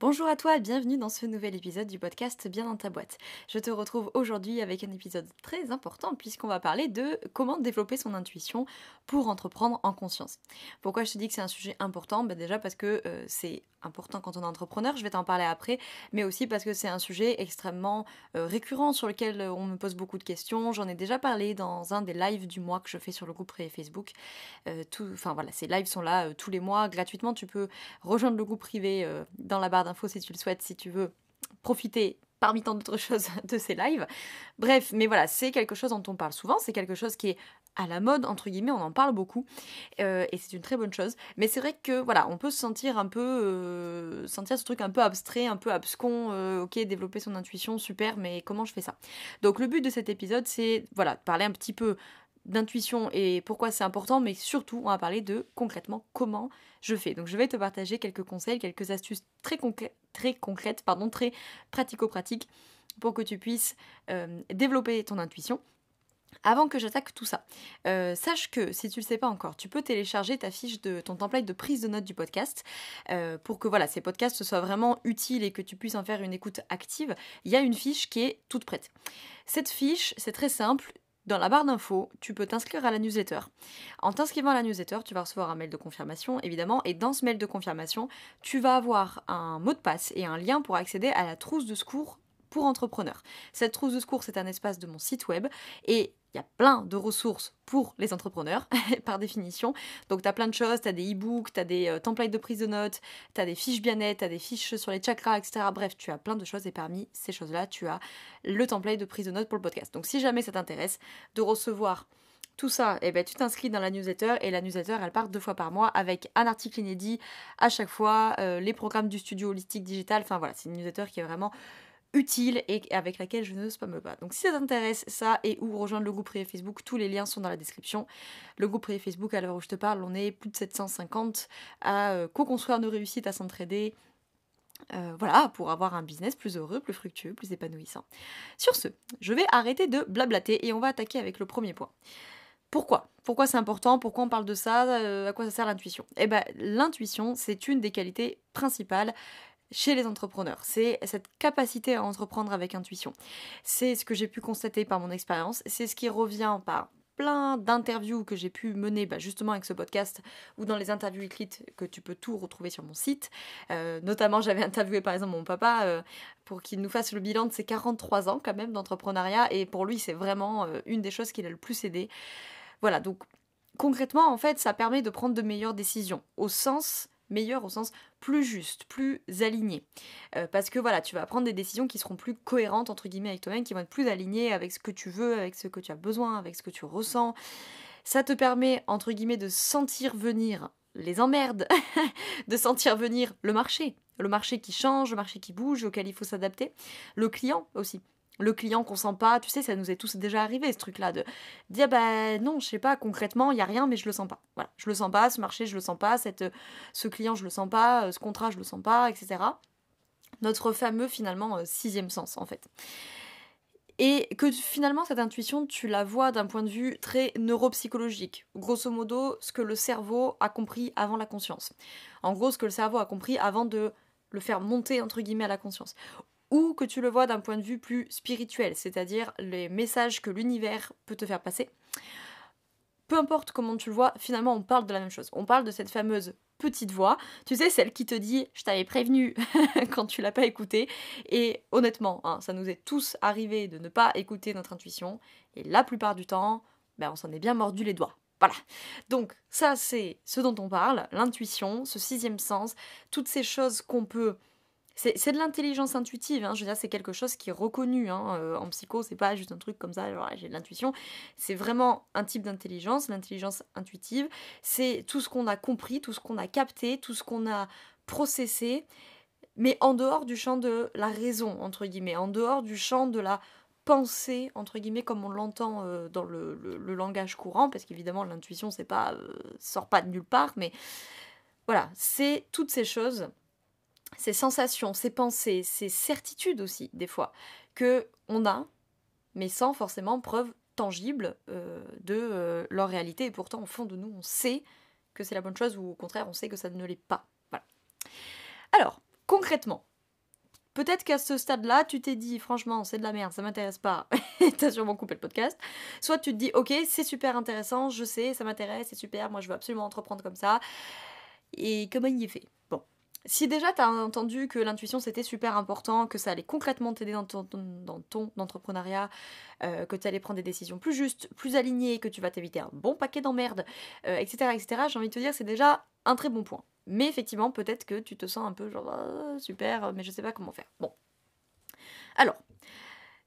Bonjour à toi bienvenue dans ce nouvel épisode du podcast Bien dans ta boîte. Je te retrouve aujourd'hui avec un épisode très important puisqu'on va parler de comment développer son intuition pour entreprendre en conscience. Pourquoi je te dis que c'est un sujet important? Ben Déjà parce que euh, c'est important quand on est entrepreneur, je vais t'en parler après, mais aussi parce que c'est un sujet extrêmement euh, récurrent sur lequel euh, on me pose beaucoup de questions. J'en ai déjà parlé dans un des lives du mois que je fais sur le groupe privé Facebook. voilà, ces lives sont là tous les mois gratuitement. Tu peux rejoindre le groupe privé dans la barre si tu le souhaites, si tu veux profiter parmi tant d'autres choses de ces lives. Bref, mais voilà, c'est quelque chose dont on parle souvent, c'est quelque chose qui est à la mode, entre guillemets, on en parle beaucoup, euh, et c'est une très bonne chose. Mais c'est vrai que, voilà, on peut se sentir un peu, euh, sentir ce truc un peu abstrait, un peu abscon, euh, ok, développer son intuition, super, mais comment je fais ça? Donc le but de cet épisode, c'est, voilà, de parler un petit peu d'intuition et pourquoi c'est important, mais surtout, on va parler de concrètement comment je fais. Donc, je vais te partager quelques conseils, quelques astuces très, très concrètes, pardon, très pratico-pratiques pour que tu puisses euh, développer ton intuition. Avant que j'attaque tout ça, euh, sache que si tu ne le sais pas encore, tu peux télécharger ta fiche de ton template de prise de notes du podcast euh, pour que voilà ces podcasts soient vraiment utiles et que tu puisses en faire une écoute active. Il y a une fiche qui est toute prête. Cette fiche, c'est très simple. Dans la barre d'infos, tu peux t'inscrire à la newsletter. En t'inscrivant à la newsletter, tu vas recevoir un mail de confirmation, évidemment, et dans ce mail de confirmation, tu vas avoir un mot de passe et un lien pour accéder à la trousse de secours pour entrepreneurs. Cette trousse de secours, c'est un espace de mon site web et il y a plein de ressources pour les entrepreneurs, par définition. Donc, tu as plein de choses, tu as des e-books, tu as des euh, templates de prise de notes, tu as des fiches bien-être, tu as des fiches sur les chakras, etc. Bref, tu as plein de choses et parmi ces choses-là, tu as le template de prise de notes pour le podcast. Donc, si jamais ça t'intéresse de recevoir tout ça, eh ben, tu t'inscris dans la newsletter et la newsletter, elle part deux fois par mois avec un article inédit à chaque fois, euh, les programmes du studio holistique digital. Enfin voilà, c'est une newsletter qui est vraiment utile et avec laquelle je ne spamme pas. Donc si ça t'intéresse, ça et ou rejoindre le groupe privé Facebook, tous les liens sont dans la description. Le groupe privé Facebook, à l'heure où je te parle, on est plus de 750 à euh, co-construire nos réussites, à s'entraider. Euh, voilà, pour avoir un business plus heureux, plus fructueux, plus épanouissant. Sur ce, je vais arrêter de blablater et on va attaquer avec le premier point. Pourquoi? Pourquoi c'est important? Pourquoi on parle de ça? Euh, À quoi ça sert l'intuition? Eh bien, l'intuition, c'est une des qualités principales chez les entrepreneurs. C'est cette capacité à entreprendre avec intuition. C'est ce que j'ai pu constater par mon expérience. C'est ce qui revient par plein d'interviews que j'ai pu mener bah, justement avec ce podcast ou dans les interviews écrites que tu peux tout retrouver sur mon site. Euh, notamment, j'avais interviewé par exemple mon papa euh, pour qu'il nous fasse le bilan de ses 43 ans quand même d'entrepreneuriat et pour lui, c'est vraiment euh, une des choses qui l'a le plus aidé. Voilà, donc concrètement, en fait, ça permet de prendre de meilleures décisions au sens meilleur au sens plus juste, plus aligné. Euh, parce que voilà, tu vas prendre des décisions qui seront plus cohérentes entre guillemets avec toi-même, qui vont être plus alignées avec ce que tu veux, avec ce que tu as besoin, avec ce que tu ressens. Ça te permet entre guillemets de sentir venir les emmerdes, de sentir venir le marché, le marché qui change, le marché qui bouge, auquel il faut s'adapter, le client aussi le client qu'on sent pas, tu sais, ça nous est tous déjà arrivé ce truc-là de dire bah non, je sais pas concrètement, il y a rien mais je le sens pas. Voilà, je le sens pas, ce marché je le sens pas, cette ce client je le sens pas, euh, ce contrat je le sens pas, etc. Notre fameux finalement euh, sixième sens en fait. Et que finalement cette intuition, tu la vois d'un point de vue très neuropsychologique. Grosso modo, ce que le cerveau a compris avant la conscience. En gros, ce que le cerveau a compris avant de le faire monter entre guillemets à la conscience ou que tu le vois d'un point de vue plus spirituel, c'est-à-dire les messages que l'univers peut te faire passer. Peu importe comment tu le vois, finalement on parle de la même chose. On parle de cette fameuse petite voix, tu sais, celle qui te dit je t'avais prévenu quand tu l'as pas écouté. Et honnêtement, hein, ça nous est tous arrivé de ne pas écouter notre intuition. Et la plupart du temps, ben, on s'en est bien mordu les doigts. Voilà. Donc ça c'est ce dont on parle, l'intuition, ce sixième sens, toutes ces choses qu'on peut c'est de l'intelligence intuitive, hein. je veux dire, c'est quelque chose qui est reconnu hein. euh, en psycho, c'est pas juste un truc comme ça, j'ai de l'intuition, c'est vraiment un type d'intelligence, l'intelligence intuitive, c'est tout ce qu'on a compris, tout ce qu'on a capté, tout ce qu'on a processé, mais en dehors du champ de la raison, entre guillemets, en dehors du champ de la pensée, entre guillemets, comme on l'entend euh, dans le, langage courant, parce qu'évidemment l'intuition, c'est pas, euh, sort pas de nulle part, mais voilà, c'est toutes ces choses ces sensations, ces pensées, ces certitudes aussi, des fois, que on a, mais sans forcément preuve tangible euh, de euh, leur réalité. Et pourtant, au fond de nous, on sait que c'est la bonne chose, ou au contraire, on sait que ça ne l'est pas. Voilà. Alors, concrètement, Peut-être qu'à ce stade-là, tu t'es dit, franchement, c'est de la merde, ça m'intéresse pas, t'as sûrement coupé le podcast. Soit tu te dis, ok, c'est super intéressant, je sais, ça m'intéresse, c'est super, moi je veux absolument entreprendre comme ça. Et comment il est fait? Bon. Si déjà tu as entendu que l'intuition c'était super important, que ça allait concrètement t'aider dans ton, entrepreneuriat, euh, que tu allais prendre des décisions plus justes, plus alignées, que tu vas t'éviter un bon paquet d'emmerdes, etc., euh, etc., j'ai envie de te dire c'est déjà un très bon point. Mais effectivement, peut-être que tu te sens un peu genre ah, super, mais je sais pas comment faire. Bon. Alors,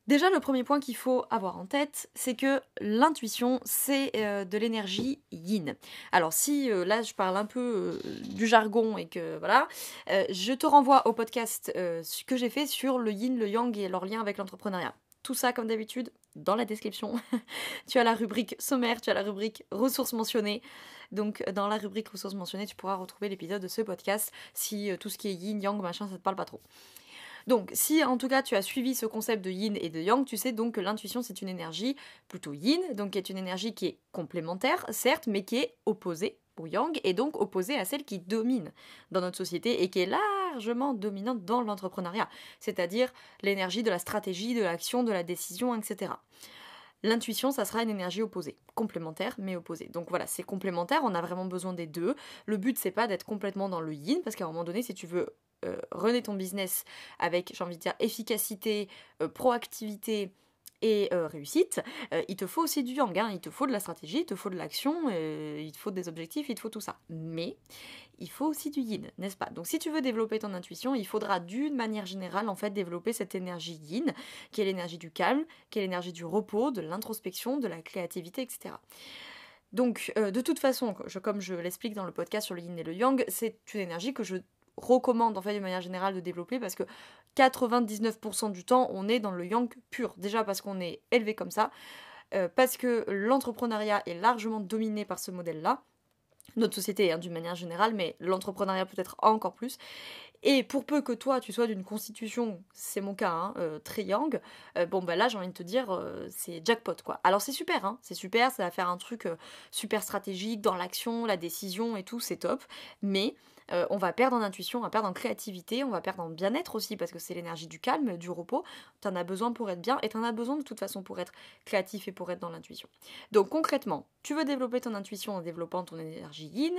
déjà le premier point qu'il faut avoir en tête, c'est que l'intuition, c'est euh, de l'énergie yin. Alors si euh, là je parle un peu euh, du jargon et que voilà, je te renvoie au podcast que j'ai fait sur le yin, le yang et leur lien avec l'entrepreneuriat. Tout ça, comme d'habitude, dans la description. tu as la rubrique sommaire, tu as la rubrique ressources mentionnées. Donc dans la rubrique ressources mentionnées, tu pourras retrouver l'épisode de ce podcast si tout ce qui est yin, yang, machin, ça te parle pas trop. Donc, si en tout cas tu as suivi ce concept de yin et de yang, tu sais donc que l'intuition c'est une énergie plutôt yin, donc qui est une énergie qui est complémentaire, certes, mais qui est opposée au yang et donc opposée à celle qui domine dans notre société et qui est largement dominante dans l'entrepreneuriat, c'est-à-dire l'énergie de la stratégie, de l'action, de la décision, etc. L'intuition, ça sera une énergie opposée, complémentaire mais opposée. Donc voilà, c'est complémentaire, on a vraiment besoin des deux. Le but, c'est pas d'être complètement dans le yin, parce qu'à un moment donné, si tu veux euh, ton business avec, j'ai envie de dire, efficacité, euh, proactivité, et euh, réussite, euh, il te faut aussi du yang, hein. il te faut de la stratégie, il te faut de l'action, il te faut des objectifs, il te faut tout ça. Mais il faut aussi du yin, n'est-ce pas? Donc si tu veux développer ton intuition, il faudra d'une manière générale en fait développer cette énergie yin, qui est l'énergie du calme, qui est l'énergie du repos, de l'introspection, de la créativité, etc. Donc, de toute façon, comme je l'explique dans le podcast sur le yin et le yang, c'est une énergie que je recommande en fait de manière générale de développer parce que 99% du temps on est dans le yang pur. Déjà parce qu'on est élevé comme ça, euh, parce que l'entrepreneuriat est largement dominé par ce modèle-là. Notre société hein, d'une manière générale, mais l'entrepreneuriat peut-être encore plus. Et pour peu que toi, tu sois d'une constitution, c'est mon cas, hein, euh, euh, bon bah là j'ai envie de te dire, c'est jackpot quoi. Alors c'est super, hein, c'est super, ça va faire un truc super stratégique dans l'action, la décision et tout, c'est top. Mais euh, on va perdre en intuition, on va perdre en créativité, on va perdre en bien-être aussi, parce que c'est l'énergie du calme, du repos. Tu en as besoin pour être bien, et tu en as besoin de toute façon pour être créatif et pour être dans l'intuition. Donc concrètement, tu veux développer ton intuition en développant ton énergie yin,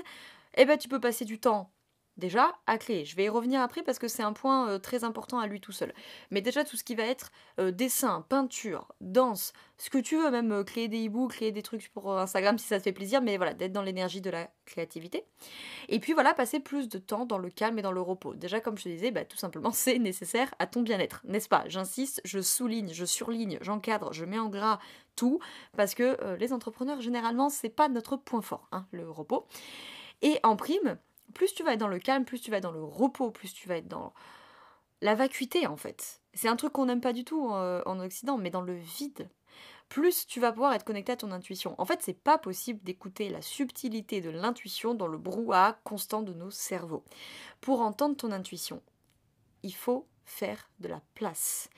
eh ben tu peux passer du temps déjà à créer. Je vais y revenir après parce que c'est un point euh, très important à lui tout seul. Mais déjà tout ce qui va être euh, dessin, peinture, danse, ce que tu veux, même euh, créer des e-books, créer des trucs pour Instagram si ça te fait plaisir, mais voilà, d'être dans l'énergie de la créativité. Et puis voilà, passer plus de temps dans le calme et dans le repos. Déjà comme je te disais, bah, tout simplement c'est nécessaire à ton bien-être, n'est-ce pas? J'insiste, je souligne, je surligne, j'encadre, je mets en gras tout parce que les entrepreneurs généralement c'est pas notre point fort, hein, le repos. Et en prime, plus tu vas être dans le calme, plus tu vas être dans le repos, plus tu vas être dans la vacuité en fait. C'est un truc qu'on n'aime pas du tout euh, en Occident, mais dans le vide. Plus tu vas pouvoir être connecté à ton intuition. En fait, c'est pas possible d'écouter la subtilité de l'intuition dans le brouhaha constant de nos cerveaux. Pour entendre ton intuition, il faut faire de la place.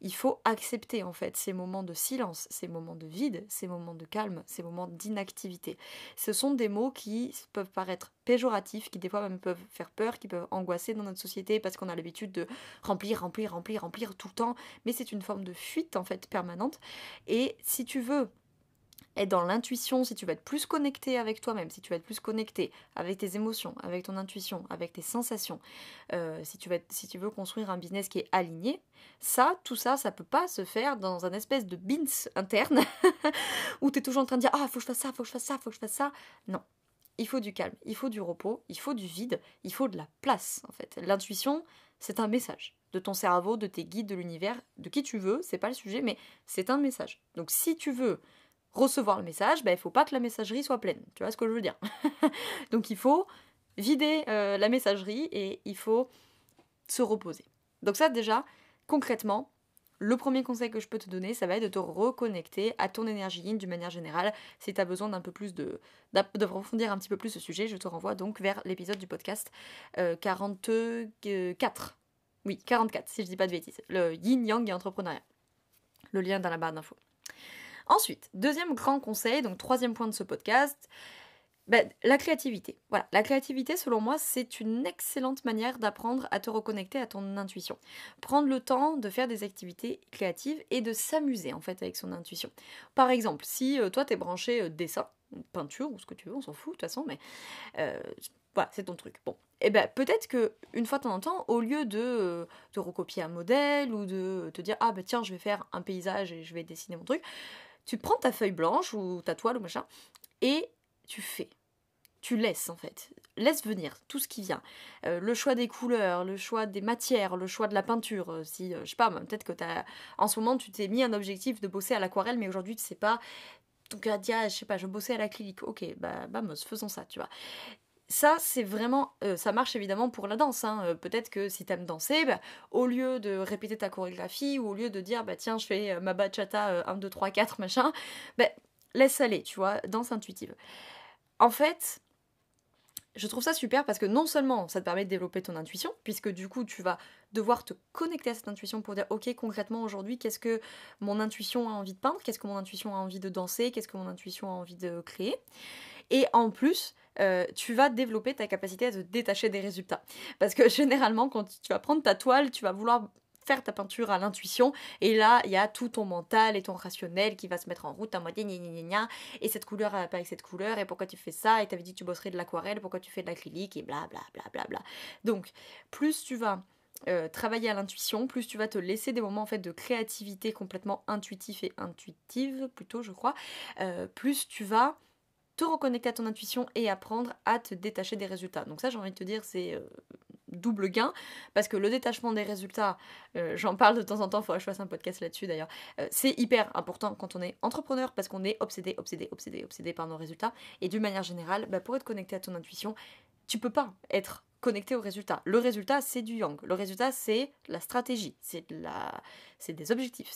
Il faut accepter en fait ces moments de silence, ces moments de vide, ces moments de calme, ces moments d'inactivité. Ce sont des mots qui peuvent paraître péjoratifs, qui des fois même peuvent faire peur, qui peuvent angoisser dans notre société parce qu'on a l'habitude de remplir, remplir, remplir, remplir tout le temps, mais c'est une forme de fuite en fait permanente. Et si tu veux être dans l'intuition, si tu vas être plus connecté avec toi-même, si tu vas être plus connecté avec tes émotions, avec ton intuition, avec tes sensations, euh, si, tu vas si tu veux construire un business qui est aligné, ça, tout ça, ça peut pas se faire dans un espèce de bins interne où tu es toujours en train de dire Ah, faut que je fasse ça, faut que je fasse ça, faut que je fasse ça. Non. Il faut du calme, il faut du repos, il faut du vide, il faut de la place en fait. L'intuition, c'est un message de ton cerveau, de tes guides, de l'univers, de qui tu veux, c'est pas le sujet, mais c'est un message. Donc si tu veux recevoir le message, ben, il ne faut pas que la messagerie soit pleine. Tu vois ce que je veux dire? Donc il faut vider euh, la messagerie et il faut se reposer. Donc ça déjà, concrètement, le premier conseil que je peux te donner, ça va être de te reconnecter à ton énergie yin d'une manière générale. Si tu as besoin d'un peu plus de d'approfondir un petit peu plus ce sujet, je te renvoie donc vers l'épisode du podcast 44. Euh, oui, 44 si je dis pas de bêtises. Le yin yang et entrepreneuriat. Le lien dans la barre d'infos. Ensuite, deuxième grand conseil, donc troisième point de ce podcast, bah, la créativité. Voilà, la créativité, selon moi, c'est une excellente manière d'apprendre à te reconnecter à ton intuition. Prendre le temps de faire des activités créatives et de s'amuser en fait avec son intuition. Par exemple, si euh, toi t'es branché euh, dessin, peinture ou ce que tu veux, on s'en fout de toute façon, mais euh, voilà, c'est ton truc. Bon, et eh ben peut-être que une fois de temps en temps, au lieu de te recopier un modèle ou de te dire ah ben tiens je vais faire un paysage et je vais dessiner mon truc, tu prends ta feuille blanche ou ta toile ou machin et tu fais. Tu laisses en fait. Laisse venir tout ce qui vient. Euh, le choix des couleurs, le choix des matières, le choix de la peinture. Euh, si, euh, je sais pas, peut-être que as, en ce moment tu t'es mis un objectif de bosser à l'aquarelle, mais aujourd'hui tu sais pas. Donc, ah, je sais pas, je bossais à l'acrylique. Ok, bah, faisons ça, tu vois ça, c'est vraiment. ça marche évidemment pour la danse. Hein. Peut-être que si t'aimes danser, bah, au lieu de répéter ta chorégraphie ou au lieu de dire, bah tiens, je fais ma bachata 1, 2, 3, 4, machin, bah, laisse aller, tu vois, danse intuitive. En fait, je trouve ça super parce que non seulement ça te permet de développer ton intuition, puisque du coup tu vas devoir te connecter à cette intuition pour dire ok concrètement aujourd'hui qu'est-ce que mon intuition a envie de peindre, qu'est-ce que mon intuition a envie de danser, qu'est-ce que mon intuition a envie de créer. Et en plus, euh, tu vas développer ta capacité à te détacher des résultats. Parce que généralement, quand tu vas prendre ta toile, tu vas vouloir faire ta peinture à l'intuition. Et là, il y a tout ton mental et ton rationnel qui va se mettre en route mode gna gna gna gna. Et cette couleur, elle pas avec cette couleur. Et pourquoi tu fais ça? Et t'avais dit que tu bosserais de l'aquarelle. Pourquoi tu fais de l'acrylique? Et bla bla bla bla bla. Donc, plus tu vas euh, travailler à l'intuition, plus tu vas te laisser des moments en fait de créativité complètement intuitif et intuitive plutôt je crois, euh, plus tu vas te reconnecter à ton intuition et apprendre à te détacher des résultats. Donc ça j'ai envie de te dire c'est euh, double gain, parce que le détachement des résultats, euh, j'en parle de temps en temps, il faudrait que je fasse un podcast là-dessus d'ailleurs, euh, c'est hyper important quand on est entrepreneur, parce qu'on est obsédé, obsédé, obsédé, obsédé par nos résultats, et d'une manière générale, bah, pour être connecté à ton intuition, tu peux pas être connecté au résultat. Le résultat, c'est du yang. Le résultat, c'est la stratégie, c'est de la... des objectifs,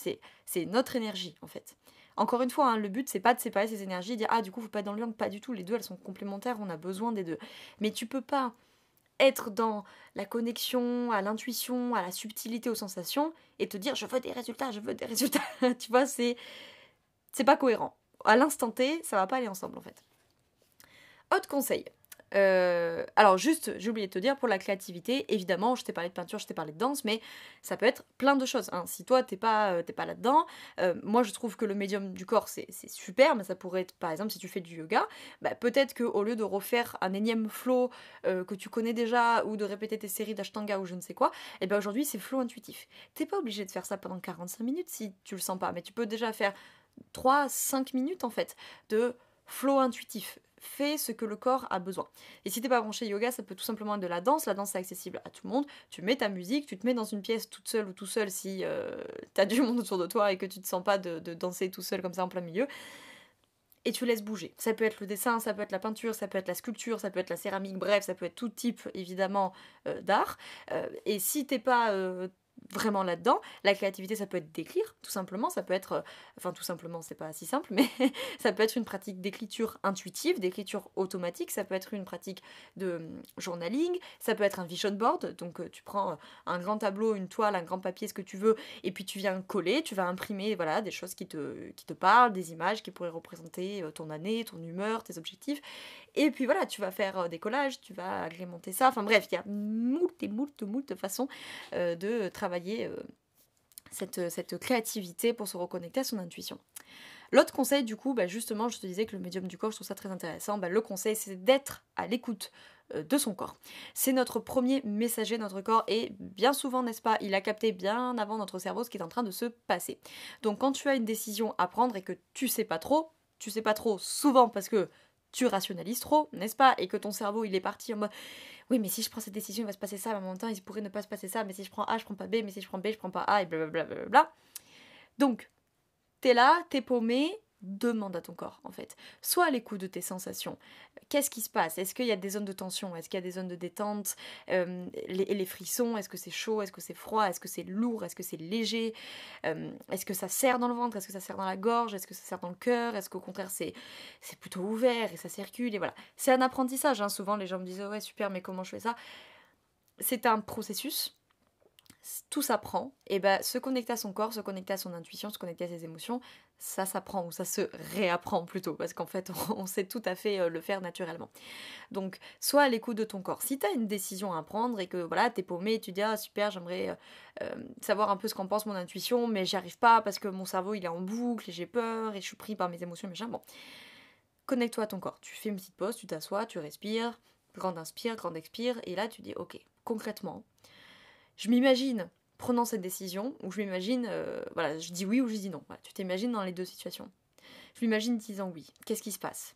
c'est notre énergie en fait. Encore une fois, hein, le but c'est pas de séparer ces énergies, et dire ah du coup faut pas être dans le yang, pas du tout. Les deux elles sont complémentaires, on a besoin des deux. Mais tu peux pas être dans la connexion à l'intuition, à la subtilité, aux sensations, et te dire je veux des résultats, je veux des résultats. tu vois, c'est c'est pas cohérent. À l'instant T, ça va pas aller ensemble en fait. Autre conseil, euh, alors juste, j'ai oublié de te dire, pour la créativité, évidemment, je t'ai parlé de peinture, je t'ai parlé de danse, mais ça peut être plein de choses. Hein. Si toi, t'es pas, euh, pas là-dedans, euh, moi je trouve que le médium du corps, c'est super, mais ça pourrait être, par exemple, si tu fais du yoga, bah, peut-être qu'au lieu de refaire un énième flow que tu connais déjà, ou de répéter tes séries d'ashtanga ou je ne sais quoi, et eh ben aujourd'hui, c'est flow intuitif. T'es pas obligé de faire ça pendant 45 minutes si tu le sens pas, mais tu peux déjà faire 3-5 minutes en fait de flow intuitif fais ce que le corps a besoin. Et si t'es pas branché yoga, ça peut tout simplement être de la danse. La danse, c'est accessible à tout le monde. Tu mets ta musique, tu te mets dans une pièce toute seule ou tout seul si euh, t'as du monde autour de toi et que tu te sens pas de, danser tout seul comme ça en plein milieu. Et tu laisses bouger. Ça peut être le dessin, ça peut être la peinture, ça peut être la sculpture, ça peut être la céramique, bref, ça peut être tout type évidemment euh, d'art. Euh, et si t'es pas vraiment là-dedans. La créativité, ça peut être d'écrire, tout simplement. Ça peut être, euh, enfin tout simplement, c'est pas si simple, mais ça peut être une pratique d'écriture intuitive, d'écriture automatique. Ça peut être une pratique de hum, journaling. Ça peut être un vision board. Donc euh, tu prends euh, un grand tableau, une toile, un grand papier, ce que tu veux, et puis tu viens coller, tu vas imprimer, voilà, des choses qui te, qui te parlent, des images qui pourraient représenter ton année, ton humeur, tes objectifs. Et puis voilà, tu vas faire des collages, tu vas agrémenter ça. Enfin bref, il y a moult et moult, moult façons de travailler euh, cette, créativité pour se reconnecter à son intuition. L'autre conseil, du coup, bah, justement, je te disais que le médium du corps, je trouve ça très intéressant. Bah, le conseil, c'est d'être à l'écoute euh, de son corps. C'est notre premier messager, notre corps, et bien souvent, n'est-ce pas, il a capté bien avant notre cerveau ce qui est en train de se passer. Donc, quand tu as une décision à prendre et que tu sais pas trop, tu sais pas trop souvent parce que tu rationalises trop, n'est-ce pas? Et que ton cerveau, il est parti en mode oui, mais si je prends cette décision, il va se passer ça, mais en même temps, il pourrait ne pas se passer ça, mais si je prends A, je prends pas B, mais si je prends B, je prends pas A, et blablabla. Bla. Donc, t'es là, t'es paumé, demande à ton corps en fait. Soit à l'écoute de tes sensations. Qu'est-ce qui se passe? Est-ce qu'il y a des zones de tension? Est-ce qu'il y a des zones de détente? Euh, les, frissons, est-ce que c'est chaud? Est-ce que c'est froid? Est-ce que c'est lourd? Est-ce que c'est léger? Euh, Est-ce que ça serre dans le ventre? Est-ce que ça serre dans la gorge? Est-ce que ça serre dans le cœur? Est-ce qu'au contraire c'est, c'est plutôt ouvert et ça circule Et voilà. C'est un apprentissage. Hein. Souvent les gens me disent ouais super mais comment je fais ça? C'est un processus tout s'apprend, et ben se connecter à son corps, se connecter à son intuition, se connecter à ses émotions, ça s'apprend ou ça se réapprend plutôt, parce qu'en fait, on sait tout à fait euh, le faire naturellement. Donc, soit à l'écoute de ton corps. Si tu as une décision à prendre et que voilà, t'es paumé tu dis ah super, j'aimerais euh, euh, savoir un peu ce qu'en pense mon intuition, mais j'y arrive pas parce que mon cerveau il est en boucle et j'ai peur et je suis pris par mes émotions, machin. Bon, connecte-toi à ton corps. Tu fais une petite pause, tu t'assois, tu respires, grande inspire, grande expire, et là tu dis ok, concrètement, je m'imagine prenant cette décision, où je m'imagine, euh, voilà, je dis oui ou je dis non. tu t'imagines dans les deux situations. Je m'imagine disant oui. Qu'est-ce qui se passe?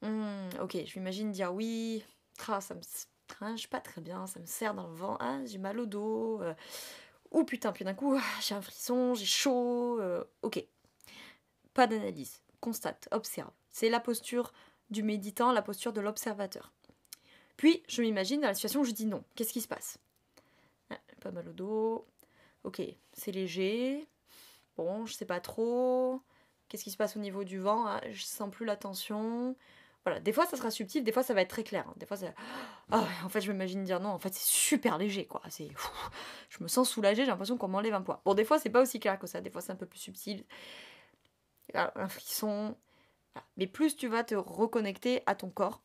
Hmm, Ok, je m'imagine dire oui. Ah, ça me trinche pas très bien, ça me serre dans le vent. Ah, j'ai mal au dos. Euh, ou putain, puis d'un coup, ah, j'ai un frisson, j'ai chaud. Euh, ok. Pas d'analyse. Constate, observe. C'est la posture du méditant, la posture de l'observateur. Puis, je m'imagine dans la situation où je dis non. Qu'est-ce qui se passe? Pas mal au dos. Ok, c'est léger. Bon, je sais pas trop. Qu'est-ce qui se passe au niveau du vent ah, Je sens plus la tension. Voilà, des fois ça sera subtil, des fois ça va être très clair. Des fois, oh, en fait, je m'imagine dire non, en fait, c'est super léger, quoi. C'est, je me sens soulagée, j'ai l'impression qu'on m'enlève un poids. Bon, des fois, c'est pas aussi clair que ça, des fois, c'est un peu plus subtil. Un frisson. Mais plus tu vas te reconnecter à ton corps,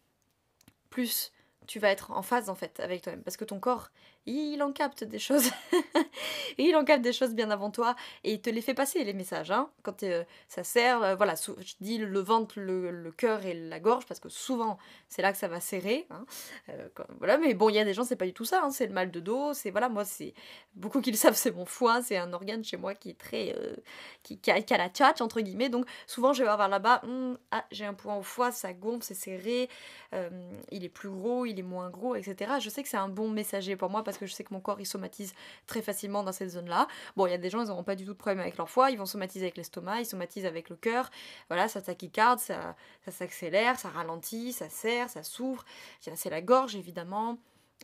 plus tu vas être en phase en fait avec toi-même parce que ton corps il en capte des choses il en capte des choses bien avant toi et il te les fait passer les messages hein. quand euh, ça sert euh, voilà je dis le ventre le, cœur et la gorge parce que souvent c'est là que ça va serrer hein. euh, voilà mais bon il y a des gens c'est pas du tout ça hein. c'est le mal de dos c'est voilà moi c'est beaucoup qui le savent c'est mon foie c'est un organe chez moi qui est très qui, qui, a, la tchatch entre guillemets donc souvent je vais avoir là-bas hum, ah j'ai un point au foie ça gonfle c'est serré il est plus gros il est moins gros, etc. Je sais que c'est un bon messager pour moi parce que je sais que mon corps il somatise très facilement dans cette zone-là. Bon, il y a des gens, ils n'auront pas du tout de problème avec leur foie, ils vont somatiser avec l'estomac, ils somatisent avec le cœur. Voilà, ça tachycarde, ça, ça s'accélère, ça ralentit, ça serre, ça s'ouvre. C'est la gorge évidemment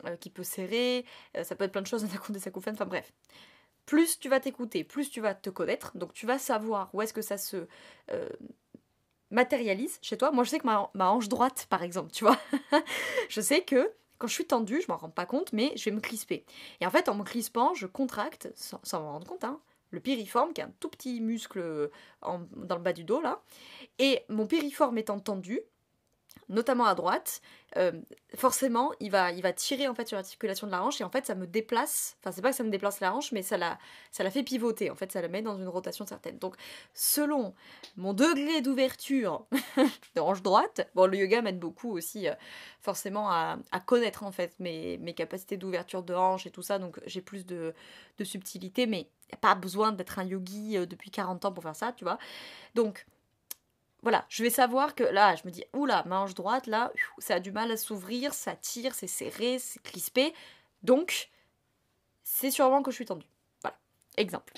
euh, qui peut serrer, euh, ça peut être plein de choses, des acouphènes, enfin bref plus tu vas t'écouter, plus tu vas te connaître, donc tu vas savoir où est-ce que ça se euh, matérialise chez toi. Moi, je sais que ma, hanche droite, par exemple, tu vois, je sais que quand je suis tendue, je m'en rends pas compte, mais je vais me crisper. Et en fait, en me crispant, je contracte, sans, m'en rendre compte, hein, le piriforme, qui est un tout petit muscle dans le bas du dos, là. Et mon piriforme étant tendu, notamment à droite, euh, forcément, il va, tirer en fait sur l'articulation de la hanche et en fait, ça me déplace. Enfin, c'est pas que ça me déplace la hanche, mais ça la, fait pivoter. En fait, ça la met dans une rotation certaine. Donc, selon mon degré d'ouverture de hanche droite, bon, le yoga m'aide beaucoup aussi, euh, forcément, à, connaître en fait mes, capacités d'ouverture de hanche et tout ça. Donc, j'ai plus de, subtilité, mais pas besoin d'être un yogi euh, depuis 40 ans pour faire ça, tu vois. Donc, voilà, je vais savoir que là, je me dis, oula, ma hanche droite, là, ça a du mal à s'ouvrir, ça tire, c'est serré, c'est crispé. Donc, c'est sûrement que je suis tendue. Voilà, exemple.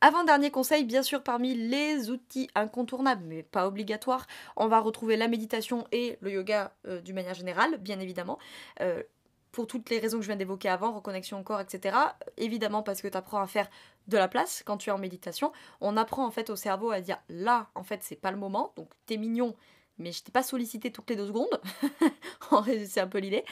Avant-dernier conseil, bien sûr, parmi les outils incontournables, mais pas obligatoires, on va retrouver la méditation et le yoga euh, d'une manière générale, bien évidemment. Euh, pour toutes les raisons que je viens d'évoquer avant, reconnexion au corps, etc. Évidemment parce que tu apprends à faire de la place quand tu es en méditation. On apprend en fait au cerveau à dire là, en fait, c'est pas le moment, donc t'es mignon, mais je t'ai pas sollicité toutes les deux secondes. c'est un peu l'idée.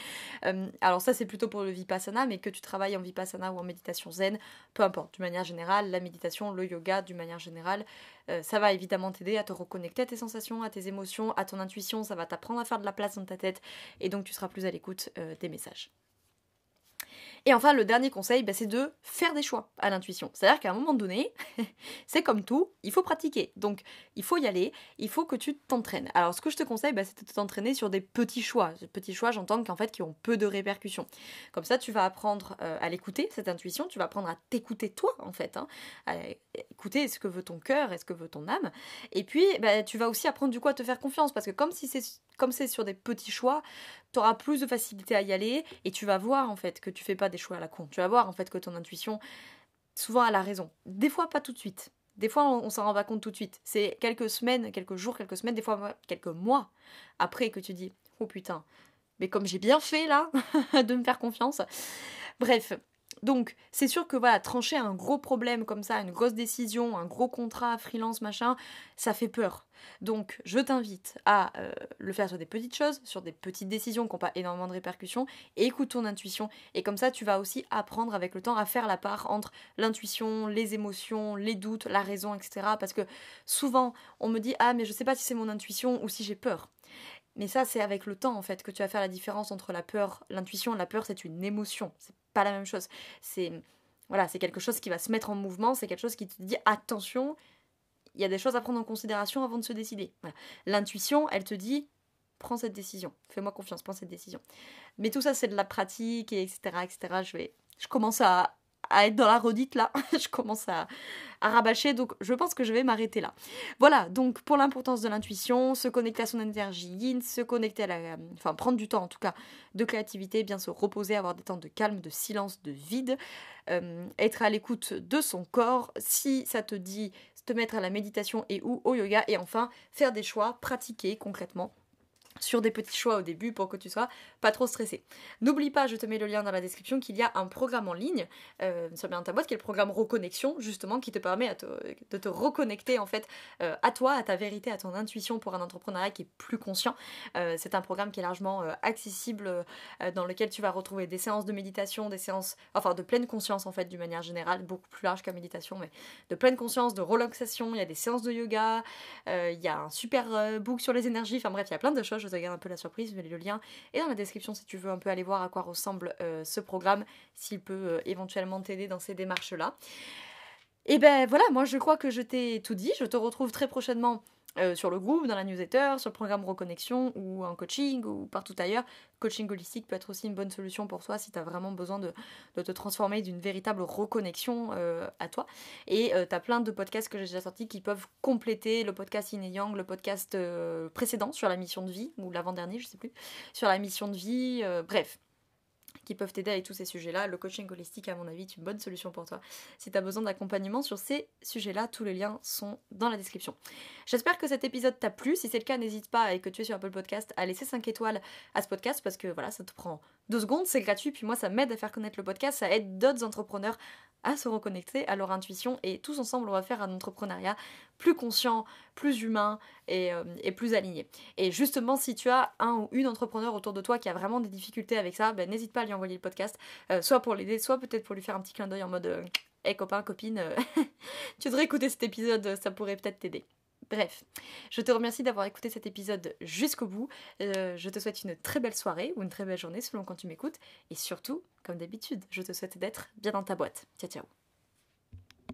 Euh, alors ça c'est plutôt pour le vipassana, mais que tu travailles en vipassana ou en méditation zen, peu importe. D'une manière générale, la méditation, le yoga, d'une manière générale, euh, ça va évidemment t'aider à te reconnecter à tes sensations, à tes émotions, à ton intuition. Ça va t'apprendre à faire de la place dans ta tête, et donc tu seras plus à l'écoute euh, des messages. Et enfin, le dernier conseil, bah, c'est de faire des choix à l'intuition. C'est-à-dire qu'à un moment donné, c'est comme tout, il faut pratiquer. Donc, il faut y aller, il faut que tu t'entraînes. Alors, ce que je te conseille, bah, c'est de t'entraîner sur des petits choix. Ces petits choix, j'entends qu'en fait, qui ont peu de répercussions. Comme ça, tu vas apprendre euh, à l'écouter, cette intuition, tu vas apprendre à t'écouter toi, en fait. Hein, à écouter ce que veut ton cœur et ce que veut ton âme. Et puis, bah, tu vas aussi apprendre du coup à te faire confiance, parce que comme si c'est comme c'est sur des petits choix, tu auras plus de facilité à y aller et tu vas voir en fait que tu fais pas des choix à la con. Tu vas voir en fait que ton intuition, souvent, a la raison. Des fois, pas tout de suite. Des fois, on, s'en rend pas compte tout de suite. C'est quelques semaines, quelques jours, quelques semaines, des fois quelques mois après que tu dis Oh putain, mais comme j'ai bien fait là de me faire confiance. Bref, donc, c'est sûr que voilà, trancher un gros problème comme ça, une grosse décision, un gros contrat, freelance, machin, ça fait peur. Donc, je t'invite à euh, le faire sur des petites choses, sur des petites décisions qui n'ont pas énormément de répercussions, et écoute ton intuition. Et comme ça, tu vas aussi apprendre avec le temps à faire la part entre l'intuition, les émotions, les doutes, la raison, etc. Parce que souvent, on me dit Ah, mais je sais pas si c'est mon intuition ou si j'ai peur. Mais ça, c'est avec le temps, en fait, que tu vas faire la différence entre la peur, l'intuition. La peur, c'est une émotion. Pas la même chose. C'est voilà, c'est quelque chose qui va se mettre en mouvement. C'est quelque chose qui te dit attention. Il y a des choses à prendre en considération avant de se décider. L'intuition, elle te dit prends cette décision. Fais-moi confiance, prends cette décision. Mais tout ça, c'est de la pratique, et etc., etc. Je vais, je commence à, à être dans la redite là. je commence à, rabâcher, donc je pense que je vais m'arrêter là. Voilà, donc pour l'importance de l'intuition, se connecter à son énergie yin, se connecter à la. Enfin, prendre du temps en tout cas de créativité, bien se reposer, avoir des temps de calme, de silence, de vide, euh, être à l'écoute de son corps. Si ça te dit, te mettre à la méditation et ou au yoga, et enfin faire des choix, pratiquer concrètement sur des petits choix au début pour que tu sois pas trop stressé. N'oublie pas, je te mets le lien dans la description, qu'il y a un programme en ligne euh, sur bien ta boîte qui est le programme Reconnexion, justement, qui te permet de te reconnecter en fait euh, à toi, à ta vérité, à ton intuition pour un entrepreneuriat qui est plus conscient. Euh, c'est un programme qui est largement accessible, dans lequel tu vas retrouver des séances de méditation, des séances, enfin de pleine conscience en fait, d'une manière générale, beaucoup plus large qu'à méditation, mais de pleine conscience, de relaxation. Il y a des séances de yoga, il y a un super book sur les énergies. Enfin bref, il y a plein de choses. Je un peu la surprise, mais le lien est dans la description si tu veux un peu aller voir à quoi ressemble euh, ce programme, s'il peut euh, éventuellement t'aider dans ces démarches-là. Et ben voilà, moi je crois que je t'ai tout dit. Je te retrouve très prochainement euh, sur le groupe, dans la newsletter, sur le programme Reconnexion ou en coaching ou partout ailleurs. Coaching holistique peut être aussi une bonne solution pour toi si tu as vraiment besoin de, te transformer d'une véritable reconnexion euh, à toi. Et euh, tu as plein de podcasts que j'ai déjà sortis qui peuvent compléter le podcast Yin Yang, le podcast précédent sur la mission de vie, ou l'avant-dernier, je sais plus, sur la mission de vie. bref, qui peuvent t'aider avec tous ces sujets-là. Le coaching holistique, à mon avis, est une bonne solution pour toi. Si tu as besoin d'accompagnement sur ces sujets-là, tous les liens sont dans la description. J'espère que cet épisode t'a plu. Si c'est le cas, n'hésite pas, et que tu es sur Apple Podcast, à laisser 5 étoiles à ce podcast parce que voilà, ça te prend deux secondes, c'est gratuit, puis moi ça m'aide à faire connaître le podcast, ça aide d'autres entrepreneurs à se reconnecter à leur intuition et tous ensemble on va faire un entrepreneuriat plus conscient, plus humain et, euh, plus aligné. Et justement si tu as un ou une entrepreneur autour de toi qui a vraiment des difficultés avec ça, ben, n'hésite pas à lui envoyer le podcast, euh, soit pour l'aider, soit peut-être pour lui faire un petit clin d'œil en mode Hé euh, copain, copine, tu devrais écouter cet épisode, ça pourrait peut-être t'aider. Bref, je te remercie d'avoir écouté cet épisode jusqu'au bout. je te souhaite une très belle soirée ou une très belle journée selon quand tu m'écoutes. Et surtout, comme d'habitude, je te souhaite d'être bien dans ta boîte. Ciao ciao